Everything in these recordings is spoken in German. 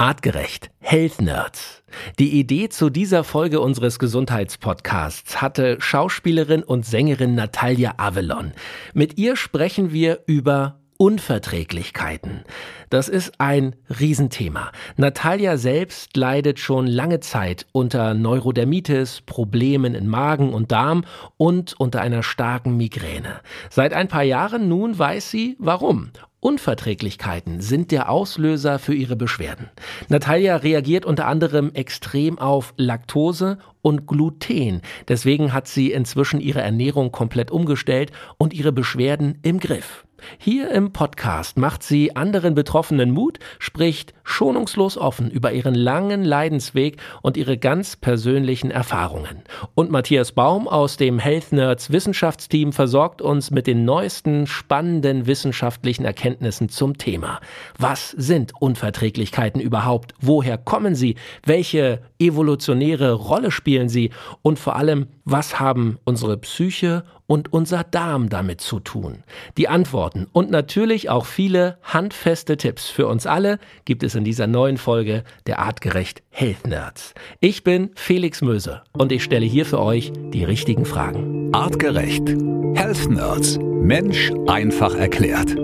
Artgerecht. Health Nerds. Die Idee zu dieser Folge unseres Gesundheitspodcasts hatte Schauspielerin und Sängerin Natalia Avalon. Mit ihr sprechen wir über Unverträglichkeiten. Das ist ein Riesenthema. Natalia selbst leidet schon lange Zeit unter Neurodermitis, Problemen in Magen und Darm und unter einer starken Migräne. Seit ein paar Jahren nun weiß sie, warum Unverträglichkeiten sind der Auslöser für ihre Beschwerden. Natalia reagiert unter anderem extrem auf Laktose und Gluten. Deswegen hat sie inzwischen ihre Ernährung komplett umgestellt und ihre Beschwerden im Griff. Hier im Podcast macht sie anderen Betroffenen Mut, spricht schonungslos offen über ihren langen Leidensweg und ihre ganz persönlichen Erfahrungen. Und Matthias Baum aus dem Health Nerds Wissenschaftsteam versorgt uns mit den neuesten spannenden wissenschaftlichen Erkenntnissen zum Thema. Was sind Unverträglichkeiten überhaupt? Woher kommen sie? Welche evolutionäre Rolle spielen sie? Und vor allem, was haben unsere Psyche und unser Darm damit zu tun? Die Antworten und natürlich auch viele handfeste Tipps für uns alle gibt es in dieser neuen Folge der Artgerecht Health Nerds. Ich bin Felix Möse und ich stelle hier für euch die richtigen Fragen. Artgerecht. Health Nerds. Mensch einfach erklärt.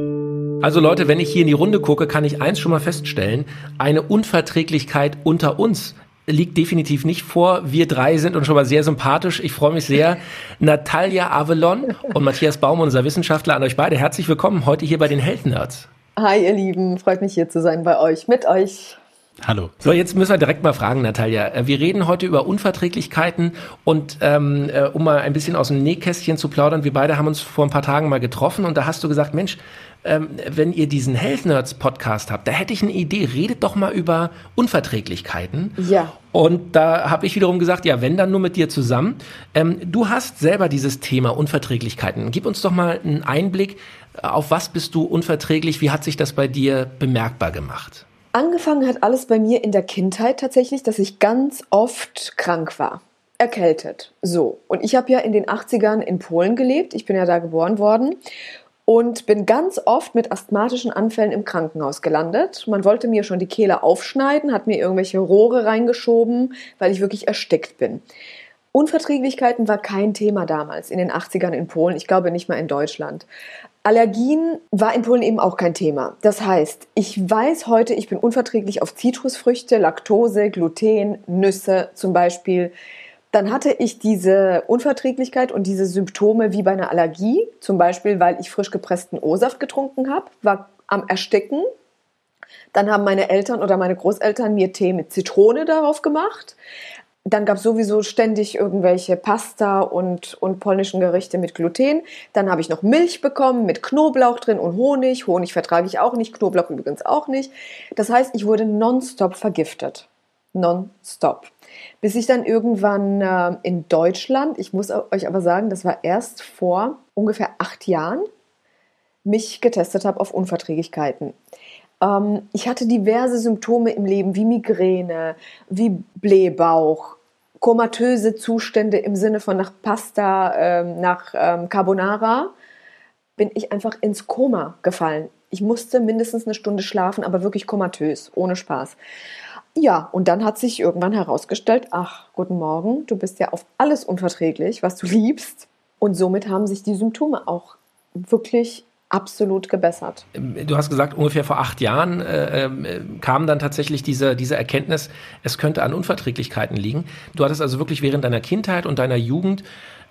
Also Leute, wenn ich hier in die Runde gucke, kann ich eins schon mal feststellen. Eine Unverträglichkeit unter uns liegt definitiv nicht vor. Wir drei sind uns schon mal sehr sympathisch. Ich freue mich sehr. Natalia Avalon und Matthias Baum, unser Wissenschaftler, an euch beide. Herzlich willkommen heute hier bei den Health Nerds. Hi, ihr Lieben. Freut mich hier zu sein bei euch, mit euch. Hallo. So, jetzt müssen wir direkt mal fragen, Natalia. Äh, wir reden heute über Unverträglichkeiten und ähm, äh, um mal ein bisschen aus dem Nähkästchen zu plaudern, wir beide haben uns vor ein paar Tagen mal getroffen und da hast du gesagt, Mensch, ähm, wenn ihr diesen Health Nerds Podcast habt, da hätte ich eine Idee, redet doch mal über Unverträglichkeiten. Ja. Und da habe ich wiederum gesagt, ja, wenn dann nur mit dir zusammen. Ähm, du hast selber dieses Thema Unverträglichkeiten. Gib uns doch mal einen Einblick, auf was bist du unverträglich? Wie hat sich das bei dir bemerkbar gemacht? Angefangen hat alles bei mir in der Kindheit tatsächlich, dass ich ganz oft krank war. Erkältet. So. Und ich habe ja in den 80ern in Polen gelebt. Ich bin ja da geboren worden und bin ganz oft mit asthmatischen Anfällen im Krankenhaus gelandet. Man wollte mir schon die Kehle aufschneiden, hat mir irgendwelche Rohre reingeschoben, weil ich wirklich erstickt bin. Unverträglichkeiten war kein Thema damals in den 80ern in Polen, ich glaube nicht mal in Deutschland. Allergien war in Polen eben auch kein Thema. Das heißt, ich weiß heute, ich bin unverträglich auf Zitrusfrüchte, Laktose, Gluten, Nüsse zum Beispiel. Dann hatte ich diese Unverträglichkeit und diese Symptome wie bei einer Allergie, zum Beispiel, weil ich frisch gepressten O-Saft getrunken habe, war am Ersticken. Dann haben meine Eltern oder meine Großeltern mir Tee mit Zitrone darauf gemacht dann gab es sowieso ständig irgendwelche Pasta und, und polnischen Gerichte mit Gluten. Dann habe ich noch Milch bekommen mit Knoblauch drin und Honig. Honig vertrage ich auch nicht, Knoblauch übrigens auch nicht. Das heißt, ich wurde nonstop vergiftet. Nonstop. Bis ich dann irgendwann äh, in Deutschland, ich muss euch aber sagen, das war erst vor ungefähr acht Jahren, mich getestet habe auf Unverträglichkeiten. Ähm, ich hatte diverse Symptome im Leben, wie Migräne, wie Blähbauch, komatöse Zustände im Sinne von nach Pasta, ähm, nach ähm, Carbonara, bin ich einfach ins Koma gefallen. Ich musste mindestens eine Stunde schlafen, aber wirklich komatös, ohne Spaß. Ja, und dann hat sich irgendwann herausgestellt, ach, guten Morgen, du bist ja auf alles unverträglich, was du liebst. Und somit haben sich die Symptome auch wirklich absolut gebessert. Du hast gesagt, ungefähr vor acht Jahren äh, äh, kam dann tatsächlich diese, diese Erkenntnis, es könnte an Unverträglichkeiten liegen. Du hattest also wirklich während deiner Kindheit und deiner Jugend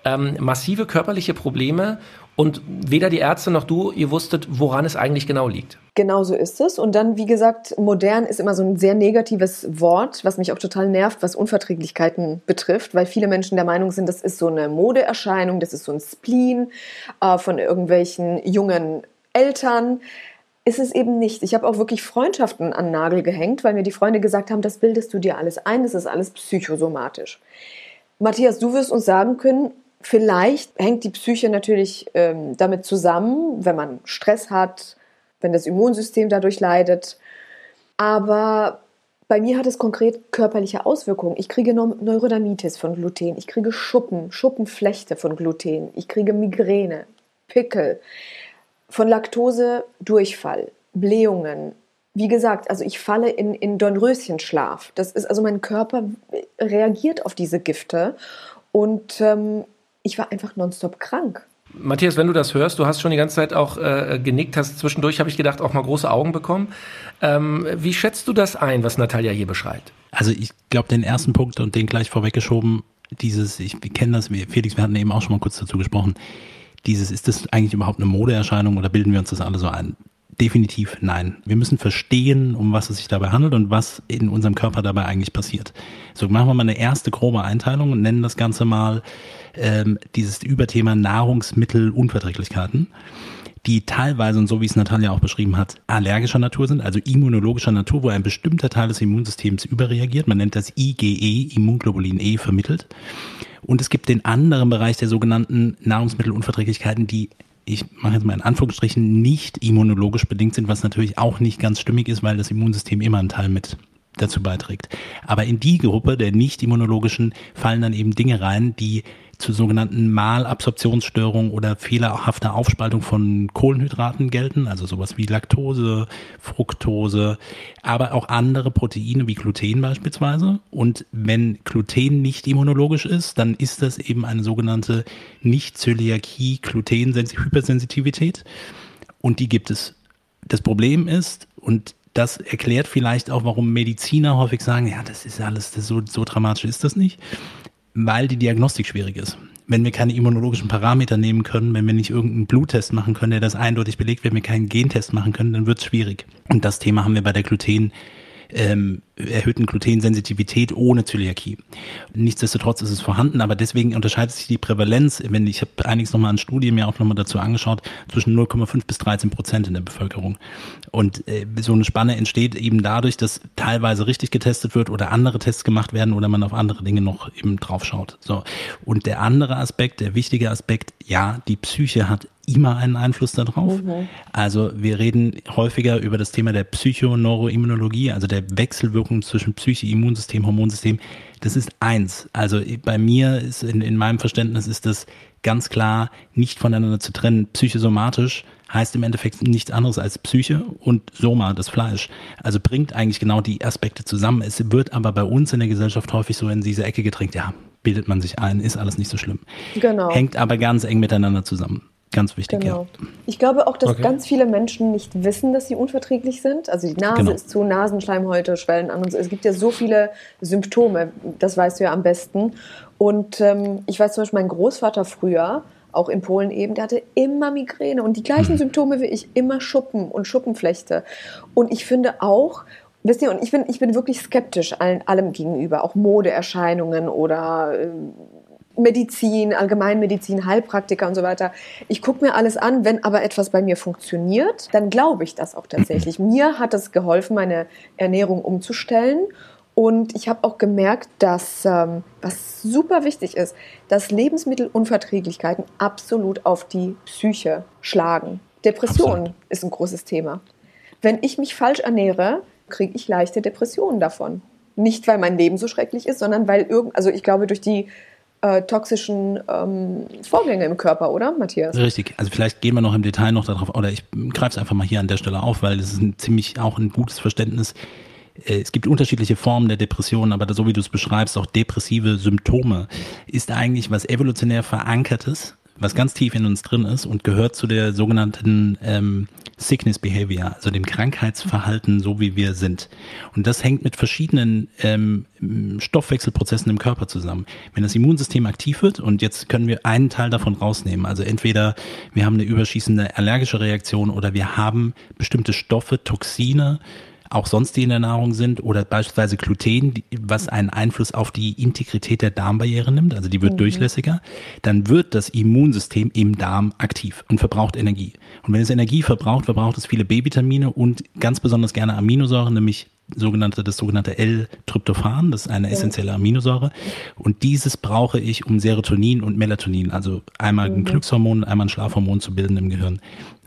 ähm, massive körperliche Probleme und weder die Ärzte noch du, ihr wusstet, woran es eigentlich genau liegt. Genau so ist es. Und dann, wie gesagt, modern ist immer so ein sehr negatives Wort, was mich auch total nervt, was Unverträglichkeiten betrifft, weil viele Menschen der Meinung sind, das ist so eine Modeerscheinung, das ist so ein Spleen äh, von irgendwelchen jungen Eltern. Ist es eben nicht. Ich habe auch wirklich Freundschaften an Nagel gehängt, weil mir die Freunde gesagt haben, das bildest du dir alles ein, das ist alles psychosomatisch. Matthias, du wirst uns sagen können, Vielleicht hängt die Psyche natürlich ähm, damit zusammen, wenn man Stress hat, wenn das Immunsystem dadurch leidet. Aber bei mir hat es konkret körperliche Auswirkungen. Ich kriege Neurodermitis von Gluten, ich kriege Schuppen, Schuppenflechte von Gluten, ich kriege Migräne, Pickel, von Laktose Durchfall, Blähungen, wie gesagt, also ich falle in, in Dornröschenschlaf. Das ist also mein Körper reagiert auf diese Gifte und ähm, ich war einfach nonstop krank. Matthias, wenn du das hörst, du hast schon die ganze Zeit auch äh, genickt, hast zwischendurch, habe ich gedacht, auch mal große Augen bekommen. Ähm, wie schätzt du das ein, was Natalia hier beschreibt? Also ich glaube, den ersten Punkt und den gleich vorweggeschoben, dieses, ich kenne das, Felix, wir hatten eben auch schon mal kurz dazu gesprochen, dieses, ist das eigentlich überhaupt eine Modeerscheinung oder bilden wir uns das alle so ein? Definitiv nein. Wir müssen verstehen, um was es sich dabei handelt und was in unserem Körper dabei eigentlich passiert. So, machen wir mal eine erste grobe Einteilung und nennen das Ganze mal ähm, dieses Überthema Nahrungsmittelunverträglichkeiten die teilweise, und so wie es Natalia auch beschrieben hat, allergischer Natur sind, also immunologischer Natur, wo ein bestimmter Teil des Immunsystems überreagiert. Man nennt das IgE, Immunglobulin E, vermittelt. Und es gibt den anderen Bereich der sogenannten Nahrungsmittelunverträglichkeiten, die ich mache jetzt mal in Anführungsstrichen, nicht immunologisch bedingt sind, was natürlich auch nicht ganz stimmig ist, weil das Immunsystem immer einen Teil mit dazu beiträgt. Aber in die Gruppe der nicht immunologischen fallen dann eben Dinge rein, die zu sogenannten Malabsorptionsstörungen oder fehlerhafter Aufspaltung von Kohlenhydraten gelten, also sowas wie Laktose, Fructose, aber auch andere Proteine wie Gluten beispielsweise. Und wenn Gluten nicht immunologisch ist, dann ist das eben eine sogenannte Nicht-Zöliakie, Gluten-Hypersensitivität. Und die gibt es. Das Problem ist, und das erklärt vielleicht auch, warum Mediziner häufig sagen, ja, das ist alles, das so, so dramatisch ist das nicht weil die Diagnostik schwierig ist. Wenn wir keine immunologischen Parameter nehmen können, wenn wir nicht irgendeinen Bluttest machen können, der das eindeutig belegt, wenn wir keinen Gentest machen können, dann wird es schwierig. Und das Thema haben wir bei der Gluten ähm, erhöhten Glutensensitivität ohne Zöliakie. Nichtsdestotrotz ist es vorhanden, aber deswegen unterscheidet sich die Prävalenz, wenn ich habe einiges nochmal an Studien mir auch nochmal dazu angeschaut, zwischen 0,5 bis 13 Prozent in der Bevölkerung. Und äh, so eine Spanne entsteht eben dadurch, dass teilweise richtig getestet wird oder andere Tests gemacht werden oder man auf andere Dinge noch eben drauf schaut. So. Und der andere Aspekt, der wichtige Aspekt, ja, die Psyche hat immer einen Einfluss darauf. Mhm. Also wir reden häufiger über das Thema der Psychoneuroimmunologie, also der Wechselwirkung zwischen Psyche, Immunsystem, Hormonsystem. Das ist eins. Also bei mir ist in, in meinem Verständnis ist das ganz klar nicht voneinander zu trennen. Psychosomatisch heißt im Endeffekt nichts anderes als Psyche und Soma, das Fleisch. Also bringt eigentlich genau die Aspekte zusammen. Es wird aber bei uns in der Gesellschaft häufig so in diese Ecke gedrängt, ja, bildet man sich ein, ist alles nicht so schlimm. Genau. Hängt aber ganz eng miteinander zusammen. Ganz wichtig, genau. ja. Ich glaube auch, dass okay. ganz viele Menschen nicht wissen, dass sie unverträglich sind. Also die Nase genau. ist zu, Nasenschleimhäute schwellen an und so. Es gibt ja so viele Symptome, das weißt du ja am besten. Und ähm, ich weiß zum Beispiel, mein Großvater früher, auch in Polen eben, der hatte immer Migräne und die gleichen mhm. Symptome wie ich, immer Schuppen und Schuppenflechte. Und ich finde auch, wisst ihr, und ich bin, ich bin wirklich skeptisch allen, allem gegenüber, auch Modeerscheinungen oder äh, Medizin, Allgemeinmedizin, Heilpraktiker und so weiter. Ich gucke mir alles an, wenn aber etwas bei mir funktioniert, dann glaube ich das auch tatsächlich. Mir hat es geholfen, meine Ernährung umzustellen. Und ich habe auch gemerkt, dass, ähm, was super wichtig ist, dass Lebensmittelunverträglichkeiten absolut auf die Psyche schlagen. Depression absolut. ist ein großes Thema. Wenn ich mich falsch ernähre, kriege ich leichte Depressionen davon. Nicht, weil mein Leben so schrecklich ist, sondern weil irgend, also ich glaube, durch die äh, toxischen ähm, Vorgänge im Körper, oder, Matthias? Richtig. Also vielleicht gehen wir noch im Detail noch darauf, oder ich greife es einfach mal hier an der Stelle auf, weil es ist ein ziemlich auch ein gutes Verständnis. Äh, es gibt unterschiedliche Formen der Depression, aber so wie du es beschreibst, auch depressive Symptome, ist eigentlich was evolutionär verankertes, was ganz tief in uns drin ist und gehört zu der sogenannten ähm, Sickness Behavior, also dem Krankheitsverhalten, so wie wir sind. Und das hängt mit verschiedenen ähm, Stoffwechselprozessen im Körper zusammen. Wenn das Immunsystem aktiv wird, und jetzt können wir einen Teil davon rausnehmen, also entweder wir haben eine überschießende allergische Reaktion oder wir haben bestimmte Stoffe, Toxine, auch sonst die in der Nahrung sind oder beispielsweise Gluten, was einen Einfluss auf die Integrität der Darmbarriere nimmt, also die wird mhm. durchlässiger, dann wird das Immunsystem im Darm aktiv und verbraucht Energie. Und wenn es Energie verbraucht, verbraucht es viele B-Vitamine und ganz besonders gerne Aminosäuren, nämlich sogenannte, das sogenannte L-Tryptophan, das ist eine essentielle Aminosäure. Und dieses brauche ich, um Serotonin und Melatonin, also einmal ein mhm. Glückshormon, einmal ein Schlafhormon zu bilden im Gehirn.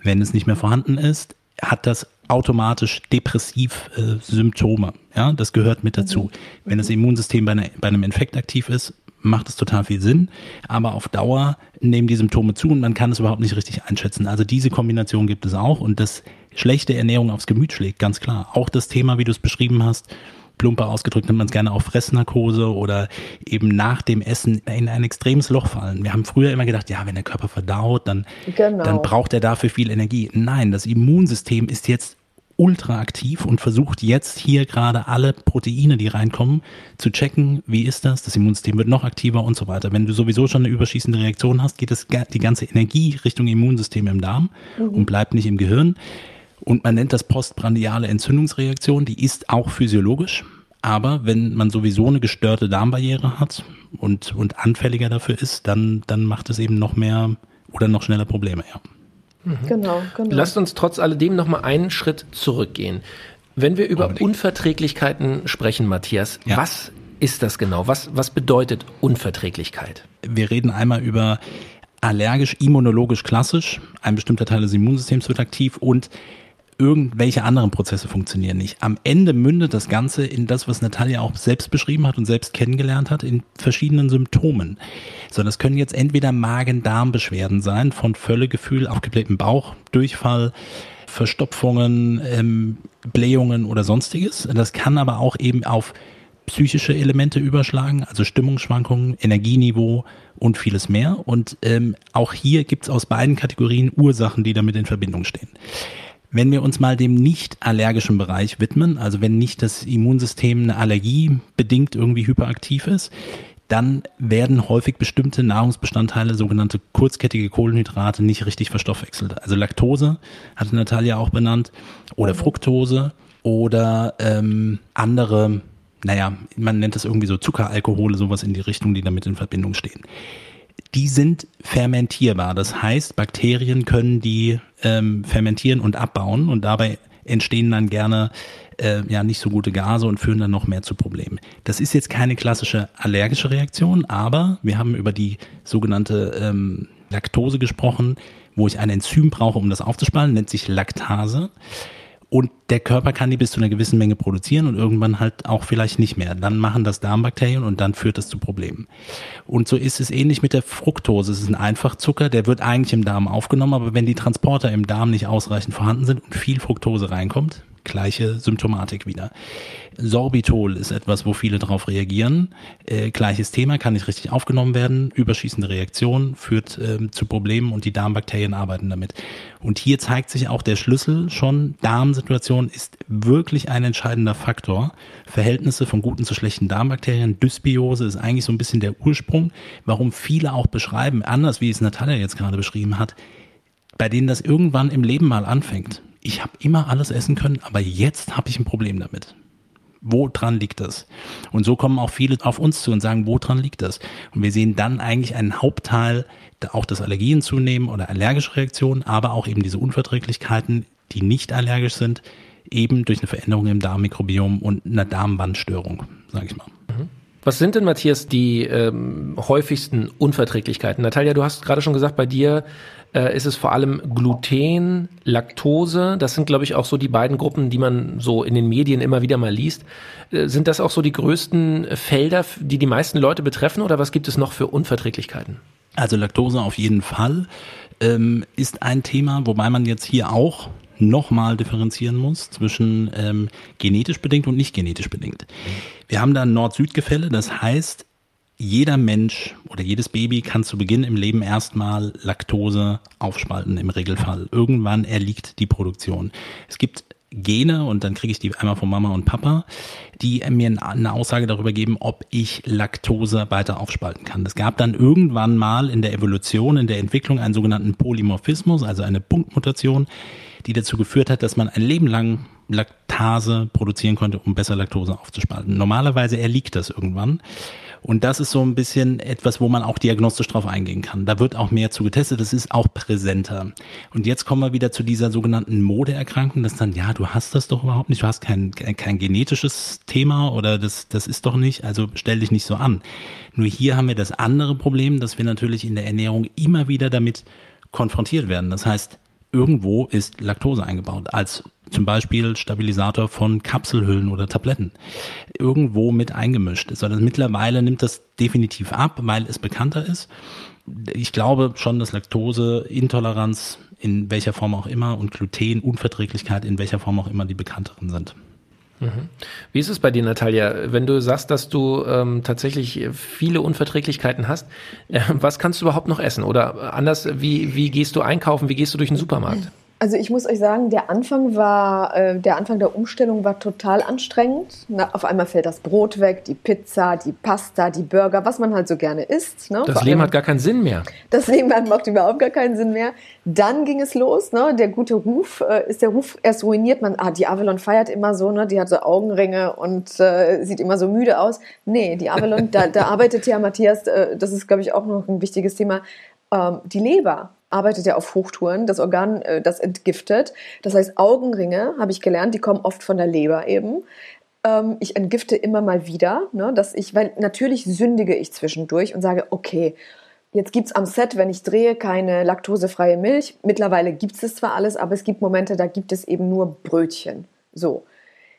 Wenn es nicht mehr vorhanden ist, hat das automatisch depressiv äh, Symptome. Ja, das gehört mit dazu. Mhm. Wenn das Immunsystem bei, einer, bei einem Infekt aktiv ist, macht es total viel Sinn. Aber auf Dauer nehmen die Symptome zu und man kann es überhaupt nicht richtig einschätzen. Also diese Kombination gibt es auch und das schlechte Ernährung aufs Gemüt schlägt, ganz klar. Auch das Thema, wie du es beschrieben hast, plumper ausgedrückt nennt man es gerne auch Fressnarkose oder eben nach dem Essen in ein extremes Loch fallen. Wir haben früher immer gedacht, ja, wenn der Körper verdaut, dann, genau. dann braucht er dafür viel Energie. Nein, das Immunsystem ist jetzt ultra aktiv und versucht jetzt hier gerade alle Proteine, die reinkommen, zu checken, wie ist das, das Immunsystem wird noch aktiver und so weiter. Wenn du sowieso schon eine überschießende Reaktion hast, geht das, die ganze Energie Richtung Immunsystem im Darm mhm. und bleibt nicht im Gehirn. Und man nennt das postprandiale Entzündungsreaktion, die ist auch physiologisch. Aber wenn man sowieso eine gestörte Darmbarriere hat und, und anfälliger dafür ist, dann, dann macht es eben noch mehr oder noch schneller Probleme, ja. Mhm. Genau, genau. Lasst uns trotz alledem noch mal einen Schritt zurückgehen. Wenn wir über Unbedingt. Unverträglichkeiten sprechen, Matthias, ja. was ist das genau? Was, was bedeutet Unverträglichkeit? Wir reden einmal über allergisch, immunologisch klassisch. Ein bestimmter Teil des Immunsystems wird aktiv und irgendwelche anderen Prozesse funktionieren nicht. Am Ende mündet das Ganze in das, was Natalia auch selbst beschrieben hat und selbst kennengelernt hat, in verschiedenen Symptomen. So, das können jetzt entweder Magen-Darm-Beschwerden sein, von Völlegefühl, aufgeblähtem Bauch, Durchfall, Verstopfungen, ähm, Blähungen oder sonstiges. Das kann aber auch eben auf psychische Elemente überschlagen, also Stimmungsschwankungen, Energieniveau und vieles mehr. Und ähm, auch hier gibt's aus beiden Kategorien Ursachen, die damit in Verbindung stehen. Wenn wir uns mal dem nicht allergischen Bereich widmen, also wenn nicht das Immunsystem eine Allergie bedingt irgendwie hyperaktiv ist, dann werden häufig bestimmte Nahrungsbestandteile, sogenannte kurzkettige Kohlenhydrate, nicht richtig verstoffwechselt. Also Laktose, hatte Natalia auch benannt, oder Fructose oder ähm, andere, naja, man nennt das irgendwie so Zuckeralkohole, sowas in die Richtung, die damit in Verbindung stehen die sind fermentierbar. Das heißt, Bakterien können die ähm, fermentieren und abbauen und dabei entstehen dann gerne äh, ja nicht so gute Gase und führen dann noch mehr zu Problemen. Das ist jetzt keine klassische allergische Reaktion, aber wir haben über die sogenannte ähm, Laktose gesprochen, wo ich ein Enzym brauche, um das aufzuspalten, nennt sich Laktase. Und der Körper kann die bis zu einer gewissen Menge produzieren und irgendwann halt auch vielleicht nicht mehr. Dann machen das Darmbakterien und dann führt das zu Problemen. Und so ist es ähnlich mit der Fructose. Es ist ein Einfachzucker, der wird eigentlich im Darm aufgenommen, aber wenn die Transporter im Darm nicht ausreichend vorhanden sind und viel Fructose reinkommt, gleiche Symptomatik wieder. Sorbitol ist etwas, wo viele darauf reagieren. Äh, gleiches Thema, kann nicht richtig aufgenommen werden. Überschießende Reaktion führt äh, zu Problemen und die Darmbakterien arbeiten damit. Und hier zeigt sich auch der Schlüssel schon. Darmsituation ist wirklich ein entscheidender Faktor. Verhältnisse von guten zu schlechten Darmbakterien. Dysbiose ist eigentlich so ein bisschen der Ursprung, warum viele auch beschreiben, anders wie es Natalia jetzt gerade beschrieben hat, bei denen das irgendwann im Leben mal anfängt ich habe immer alles essen können, aber jetzt habe ich ein Problem damit. Wo dran liegt das? Und so kommen auch viele auf uns zu und sagen, wo dran liegt das? Und wir sehen dann eigentlich einen Hauptteil, auch das Allergien zunehmen oder allergische Reaktionen, aber auch eben diese Unverträglichkeiten, die nicht allergisch sind, eben durch eine Veränderung im Darmmikrobiom und einer Darmwandstörung, sage ich mal. Mhm. Was sind denn, Matthias, die ähm, häufigsten Unverträglichkeiten? Natalia, du hast gerade schon gesagt, bei dir äh, ist es vor allem Gluten, Laktose. Das sind, glaube ich, auch so die beiden Gruppen, die man so in den Medien immer wieder mal liest. Äh, sind das auch so die größten Felder, die die meisten Leute betreffen oder was gibt es noch für Unverträglichkeiten? Also Laktose auf jeden Fall ähm, ist ein Thema, wobei man jetzt hier auch nochmal differenzieren muss zwischen ähm, genetisch bedingt und nicht genetisch bedingt. Wir haben da ein Nord-Süd-Gefälle, das heißt, jeder Mensch oder jedes Baby kann zu Beginn im Leben erstmal Laktose aufspalten im Regelfall. Irgendwann erliegt die Produktion. Es gibt Gene und dann kriege ich die einmal von Mama und Papa, die mir eine Aussage darüber geben, ob ich Laktose weiter aufspalten kann. Es gab dann irgendwann mal in der Evolution, in der Entwicklung einen sogenannten Polymorphismus, also eine Punktmutation, die dazu geführt hat, dass man ein Leben lang Laktase produzieren konnte, um besser Laktose aufzuspalten. Normalerweise erliegt das irgendwann. Und das ist so ein bisschen etwas, wo man auch diagnostisch drauf eingehen kann. Da wird auch mehr zu getestet, das ist auch präsenter. Und jetzt kommen wir wieder zu dieser sogenannten Modeerkrankung, dass dann, ja, du hast das doch überhaupt nicht, du hast kein, kein genetisches Thema oder das, das ist doch nicht, also stell dich nicht so an. Nur hier haben wir das andere Problem, dass wir natürlich in der Ernährung immer wieder damit konfrontiert werden. Das heißt, irgendwo ist Laktose eingebaut als zum Beispiel Stabilisator von Kapselhüllen oder Tabletten irgendwo mit eingemischt ist. Also mittlerweile nimmt das definitiv ab, weil es bekannter ist. Ich glaube schon, dass Laktoseintoleranz in welcher Form auch immer und Glutenunverträglichkeit in welcher Form auch immer die bekannteren sind. Mhm. Wie ist es bei dir, Natalia? Wenn du sagst, dass du ähm, tatsächlich viele Unverträglichkeiten hast, äh, was kannst du überhaupt noch essen? Oder anders, wie, wie gehst du einkaufen? Wie gehst du durch den Supermarkt? Also ich muss euch sagen, der Anfang war, äh, der Anfang der Umstellung war total anstrengend. Na, auf einmal fällt das Brot weg, die Pizza, die Pasta, die Burger, was man halt so gerne isst. Ne? Das Vor Leben hat gar keinen Sinn mehr. Das Leben macht überhaupt gar keinen Sinn mehr. Dann ging es los, ne? Der gute Ruf, äh, ist der Ruf erst ruiniert. Man, ah, die Avalon feiert immer so, ne? Die hat so Augenringe und äh, sieht immer so müde aus. Nee, die Avalon, da, da arbeitet ja Matthias, äh, das ist, glaube ich, auch noch ein wichtiges Thema, ähm, die Leber arbeitet ja auf Hochtouren, das Organ, äh, das entgiftet. Das heißt, Augenringe, habe ich gelernt, die kommen oft von der Leber eben. Ähm, ich entgifte immer mal wieder, ne, dass ich, weil natürlich sündige ich zwischendurch und sage, okay, jetzt gibt es am Set, wenn ich drehe, keine laktosefreie Milch. Mittlerweile gibt es zwar alles, aber es gibt Momente, da gibt es eben nur Brötchen. So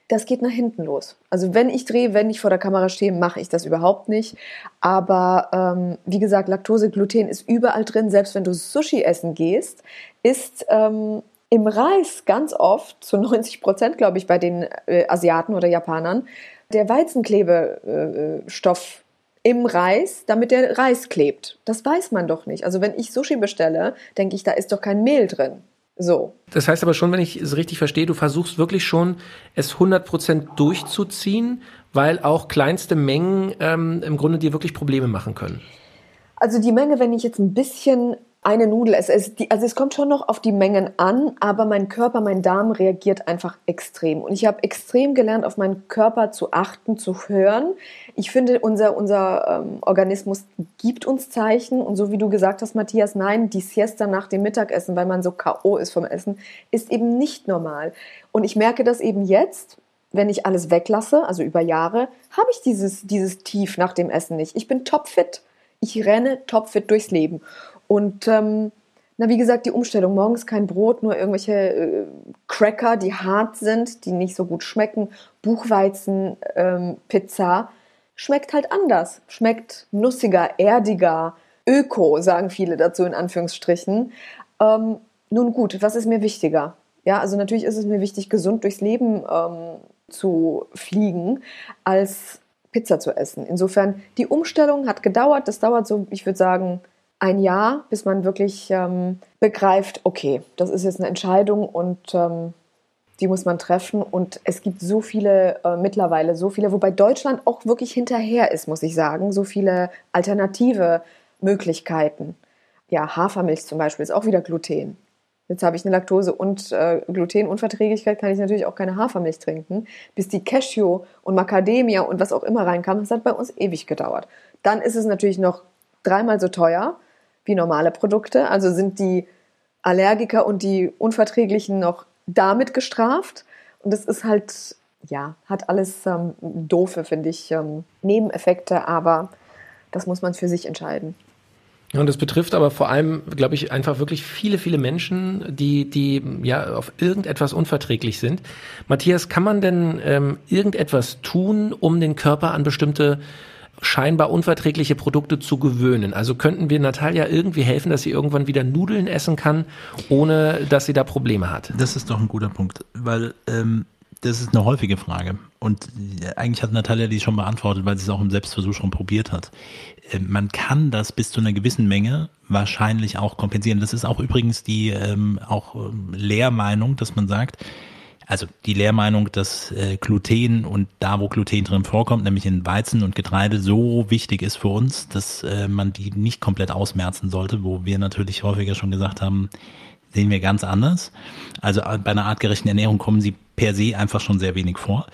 das geht nach hinten los. Also wenn ich drehe, wenn ich vor der Kamera stehe, mache ich das überhaupt nicht. Aber ähm, wie gesagt, Laktose, Gluten ist überall drin. Selbst wenn du Sushi essen gehst, ist ähm, im Reis ganz oft, zu 90 Prozent glaube ich bei den äh, Asiaten oder Japanern, der Weizenklebstoff äh, im Reis, damit der Reis klebt. Das weiß man doch nicht. Also wenn ich Sushi bestelle, denke ich, da ist doch kein Mehl drin. So. Das heißt aber schon, wenn ich es richtig verstehe, du versuchst wirklich schon, es 100% durchzuziehen, weil auch kleinste Mengen ähm, im Grunde dir wirklich Probleme machen können. Also die Menge, wenn ich jetzt ein bisschen eine Nudel esse. Es, die, also es kommt schon noch auf die Mengen an, aber mein Körper, mein Darm reagiert einfach extrem. Und ich habe extrem gelernt, auf meinen Körper zu achten, zu hören. Ich finde, unser, unser ähm, Organismus gibt uns Zeichen. Und so wie du gesagt hast, Matthias, nein, die Siesta nach dem Mittagessen, weil man so K.O. ist vom Essen, ist eben nicht normal. Und ich merke das eben jetzt, wenn ich alles weglasse, also über Jahre, habe ich dieses, dieses Tief nach dem Essen nicht. Ich bin topfit. Ich renne topfit durchs Leben. Und ähm, na, wie gesagt, die Umstellung. Morgens kein Brot, nur irgendwelche äh, Cracker, die hart sind, die nicht so gut schmecken. Buchweizen, ähm, Pizza. Schmeckt halt anders. Schmeckt nussiger, erdiger, öko, sagen viele dazu in Anführungsstrichen. Ähm, nun gut, was ist mir wichtiger? Ja, also natürlich ist es mir wichtig, gesund durchs Leben ähm, zu fliegen, als Pizza zu essen. Insofern, die Umstellung hat gedauert. Das dauert so, ich würde sagen, ein Jahr, bis man wirklich ähm, begreift, okay, das ist jetzt eine Entscheidung und ähm, die muss man treffen. Und es gibt so viele äh, mittlerweile, so viele, wobei Deutschland auch wirklich hinterher ist, muss ich sagen, so viele alternative Möglichkeiten. Ja, Hafermilch zum Beispiel ist auch wieder Gluten. Jetzt habe ich eine Laktose- und äh, Glutenunverträglichkeit, kann ich natürlich auch keine Hafermilch trinken. Bis die Cashew und Macadamia und was auch immer reinkam, das hat bei uns ewig gedauert. Dann ist es natürlich noch dreimal so teuer wie normale Produkte. Also sind die Allergiker und die Unverträglichen noch damit gestraft. Und das ist halt, ja, hat alles ähm, doofe, finde ich, ähm, Nebeneffekte, aber das muss man für sich entscheiden. Und das betrifft aber vor allem, glaube ich, einfach wirklich viele, viele Menschen, die, die ja auf irgendetwas unverträglich sind. Matthias, kann man denn ähm, irgendetwas tun, um den Körper an bestimmte scheinbar unverträgliche Produkte zu gewöhnen. Also könnten wir Natalia irgendwie helfen, dass sie irgendwann wieder Nudeln essen kann, ohne dass sie da Probleme hat? Das ist doch ein guter Punkt, weil ähm, das ist eine häufige Frage. Und eigentlich hat Natalia die schon beantwortet, weil sie es auch im Selbstversuch schon probiert hat. Ähm, man kann das bis zu einer gewissen Menge wahrscheinlich auch kompensieren. Das ist auch übrigens die ähm, auch ähm, Lehrmeinung, dass man sagt, also die Lehrmeinung, dass äh, Gluten und da, wo Gluten drin vorkommt, nämlich in Weizen und Getreide, so wichtig ist für uns, dass äh, man die nicht komplett ausmerzen sollte, wo wir natürlich häufiger schon gesagt haben, sehen wir ganz anders. Also äh, bei einer artgerechten Ernährung kommen sie per se einfach schon sehr wenig vor.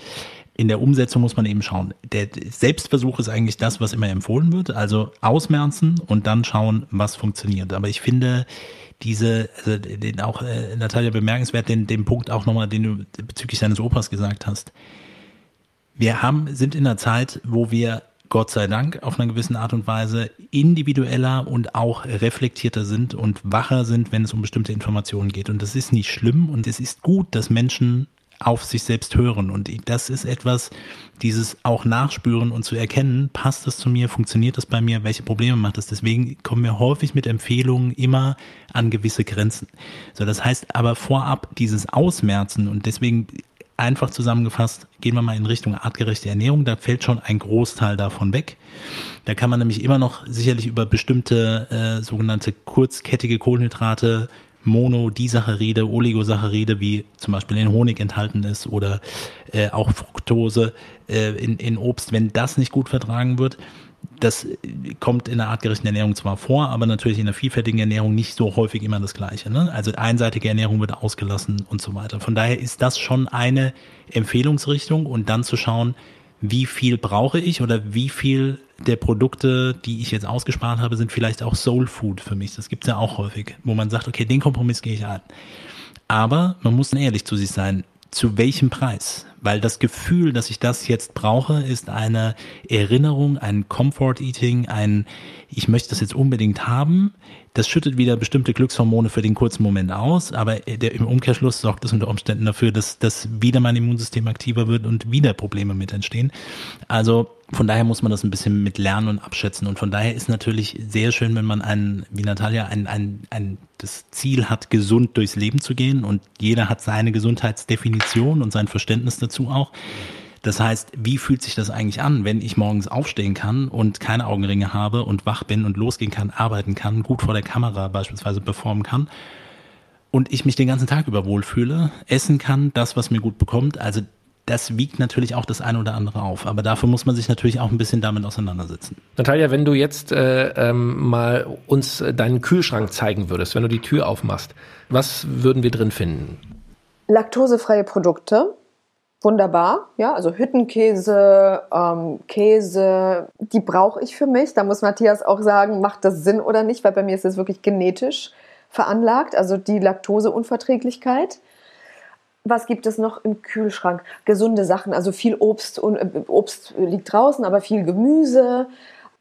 In der Umsetzung muss man eben schauen. Der Selbstversuch ist eigentlich das, was immer empfohlen wird. Also ausmerzen und dann schauen, was funktioniert. Aber ich finde, diese, also den auch äh, Natalia bemerkenswert, den, den Punkt auch nochmal, den du bezüglich deines Opas gesagt hast. Wir haben, sind in einer Zeit, wo wir Gott sei Dank auf einer gewissen Art und Weise individueller und auch reflektierter sind und wacher sind, wenn es um bestimmte Informationen geht. Und das ist nicht schlimm und es ist gut, dass Menschen auf sich selbst hören. Und das ist etwas, dieses auch nachspüren und zu erkennen, passt das zu mir, funktioniert das bei mir, welche Probleme macht das. Deswegen kommen wir häufig mit Empfehlungen immer an gewisse Grenzen. So, das heißt aber vorab dieses Ausmerzen und deswegen einfach zusammengefasst, gehen wir mal in Richtung artgerechte Ernährung, da fällt schon ein Großteil davon weg. Da kann man nämlich immer noch sicherlich über bestimmte äh, sogenannte kurzkettige Kohlenhydrate Monodisaccharide, Oligosaccharide, wie zum Beispiel in Honig enthalten ist oder äh, auch Fructose äh, in, in Obst, wenn das nicht gut vertragen wird, das kommt in der artgerechten Ernährung zwar vor, aber natürlich in der vielfältigen Ernährung nicht so häufig immer das Gleiche. Ne? Also einseitige Ernährung wird ausgelassen und so weiter. Von daher ist das schon eine Empfehlungsrichtung und dann zu schauen, wie viel brauche ich oder wie viel der Produkte, die ich jetzt ausgespart habe, sind vielleicht auch Soul Food für mich. Das gibt es ja auch häufig, wo man sagt, okay, den Kompromiss gehe ich ein. Aber man muss ehrlich zu sich sein, zu welchem Preis? Weil das Gefühl, dass ich das jetzt brauche, ist eine Erinnerung, ein Comfort Eating, ein ich möchte das jetzt unbedingt haben. Das schüttet wieder bestimmte Glückshormone für den kurzen Moment aus, aber der, im Umkehrschluss sorgt es unter Umständen dafür, dass, dass wieder mein Immunsystem aktiver wird und wieder Probleme mit entstehen. Also von daher muss man das ein bisschen mit lernen und abschätzen. Und von daher ist natürlich sehr schön, wenn man ein, wie Natalia, ein, ein, ein, das Ziel hat, gesund durchs Leben zu gehen. Und jeder hat seine Gesundheitsdefinition und sein Verständnis dazu auch. Das heißt, wie fühlt sich das eigentlich an, wenn ich morgens aufstehen kann und keine Augenringe habe und wach bin und losgehen kann, arbeiten kann, gut vor der Kamera beispielsweise performen kann und ich mich den ganzen Tag über wohlfühle, essen kann, das, was mir gut bekommt. Also das wiegt natürlich auch das eine oder andere auf. Aber dafür muss man sich natürlich auch ein bisschen damit auseinandersetzen. Natalia, wenn du jetzt äh, ähm, mal uns deinen Kühlschrank zeigen würdest, wenn du die Tür aufmachst, was würden wir drin finden? Laktosefreie Produkte. Wunderbar, ja, also Hüttenkäse, ähm, Käse, die brauche ich für mich. Da muss Matthias auch sagen, macht das Sinn oder nicht, weil bei mir ist es wirklich genetisch veranlagt, also die Laktoseunverträglichkeit was gibt es noch im Kühlschrank? Gesunde Sachen, also viel Obst und äh, Obst liegt draußen, aber viel Gemüse.